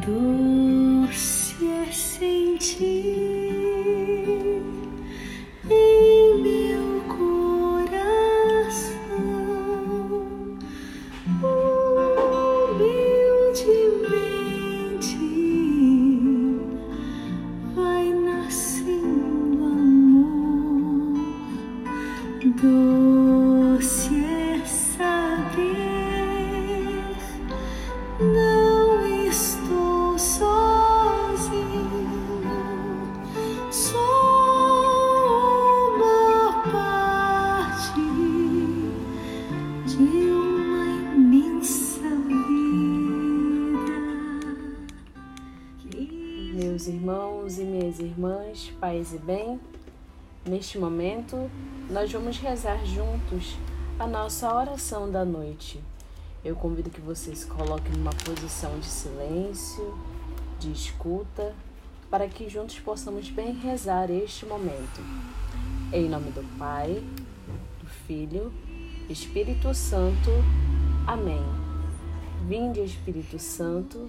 Doce é sentir Meus irmãos e minhas irmãs, paz e bem, neste momento nós vamos rezar juntos a nossa oração da noite. Eu convido que você se coloque numa posição de silêncio, de escuta, para que juntos possamos bem rezar este momento. Em nome do Pai, do Filho, Espírito Santo. Amém. Vinde, Espírito Santo,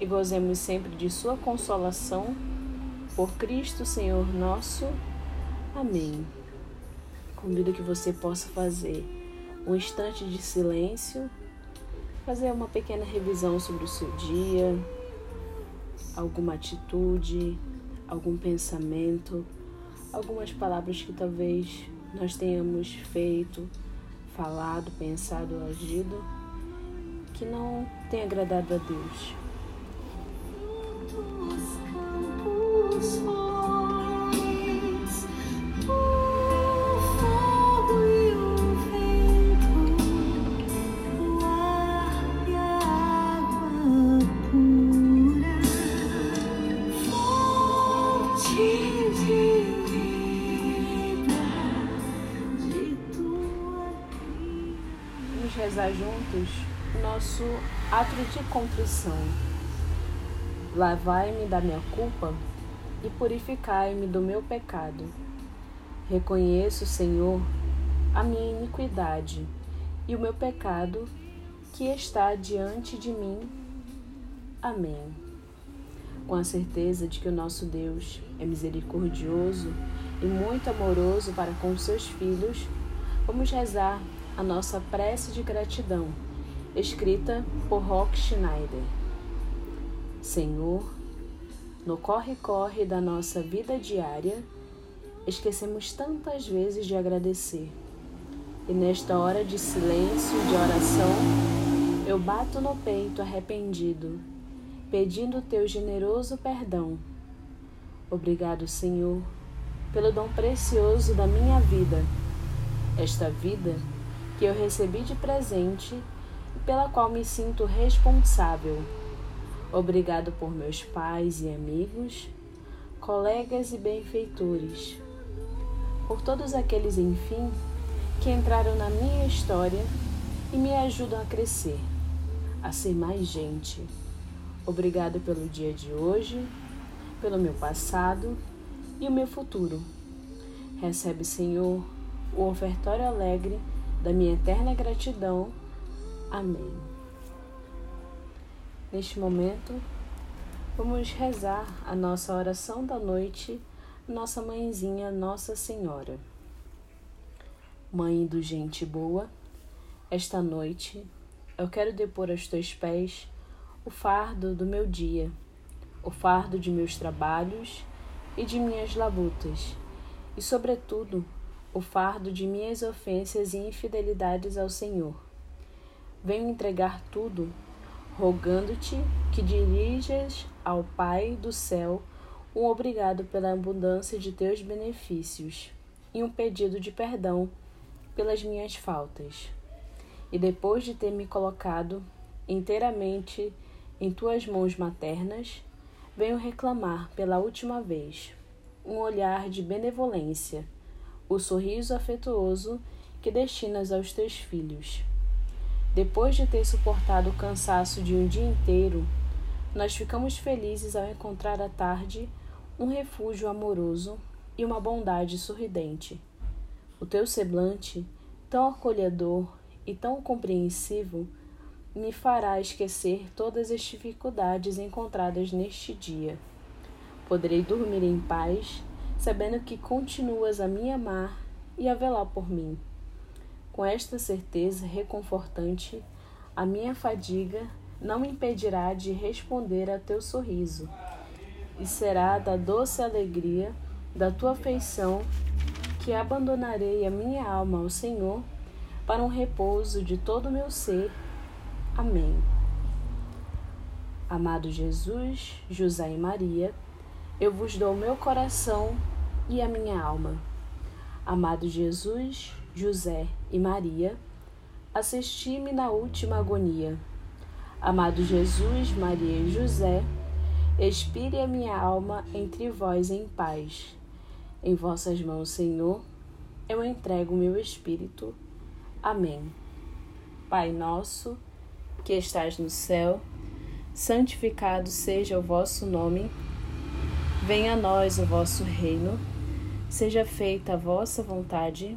e gozemos sempre de Sua consolação, por Cristo Senhor nosso. Amém. Convido que você possa fazer um instante de silêncio, fazer uma pequena revisão sobre o seu dia, alguma atitude, algum pensamento, algumas palavras que talvez nós tenhamos feito, falado, pensado agido que não tenha agradado a Deus. Rezar juntos o nosso ato de contrição. Lavai-me da minha culpa e purificai-me do meu pecado. Reconheço, Senhor, a minha iniquidade e o meu pecado que está diante de mim. Amém. Com a certeza de que o nosso Deus é misericordioso e muito amoroso para com seus filhos, vamos rezar a nossa prece de gratidão, escrita por Rock Schneider. Senhor, no corre-corre da nossa vida diária, esquecemos tantas vezes de agradecer. E nesta hora de silêncio de oração, eu bato no peito arrependido, pedindo teu generoso perdão. Obrigado, Senhor, pelo dom precioso da minha vida, esta vida que eu recebi de presente e pela qual me sinto responsável. Obrigado por meus pais e amigos, colegas e benfeitores, por todos aqueles, enfim, que entraram na minha história e me ajudam a crescer, a ser mais gente. Obrigado pelo dia de hoje, pelo meu passado e o meu futuro. Recebe, Senhor, o ofertório alegre da minha eterna gratidão. Amém. Neste momento, vamos rezar a nossa oração da noite, nossa mãezinha Nossa Senhora. Mãe do gente boa, esta noite eu quero depor aos teus pés o fardo do meu dia, o fardo de meus trabalhos e de minhas labutas, e, sobretudo, o fardo de minhas ofensas e infidelidades ao Senhor. Venho entregar tudo, rogando-te que dirijas ao Pai do céu um obrigado pela abundância de teus benefícios e um pedido de perdão pelas minhas faltas. E depois de ter me colocado inteiramente em tuas mãos maternas, venho reclamar pela última vez um olhar de benevolência, o sorriso afetuoso que destinas aos teus filhos. Depois de ter suportado o cansaço de um dia inteiro, nós ficamos felizes ao encontrar à tarde um refúgio amoroso e uma bondade sorridente. O teu semblante, tão acolhedor e tão compreensivo, me fará esquecer todas as dificuldades encontradas neste dia. Poderei dormir em paz, sabendo que continuas a me amar e a velar por mim. Com esta certeza reconfortante, a minha fadiga não me impedirá de responder a teu sorriso, e será da doce alegria da tua afeição que abandonarei a minha alma ao Senhor para um repouso de todo o meu ser Amém. Amado Jesus, José e Maria, eu vos dou meu coração e a minha alma. Amado Jesus, José e Maria, assisti-me na última agonia. Amado Jesus, Maria e José, expire a minha alma entre vós em paz. Em vossas mãos, Senhor, eu entrego o meu espírito. Amém. Pai nosso, que estás no céu, santificado seja o vosso nome. Venha a nós o vosso reino. Seja feita a vossa vontade,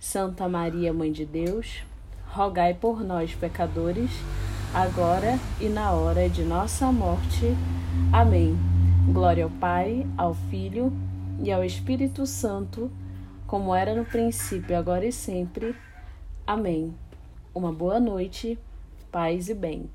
Santa Maria, Mãe de Deus, rogai por nós, pecadores, agora e na hora de nossa morte. Amém. Glória ao Pai, ao Filho e ao Espírito Santo, como era no princípio, agora e sempre. Amém. Uma boa noite paz e bem.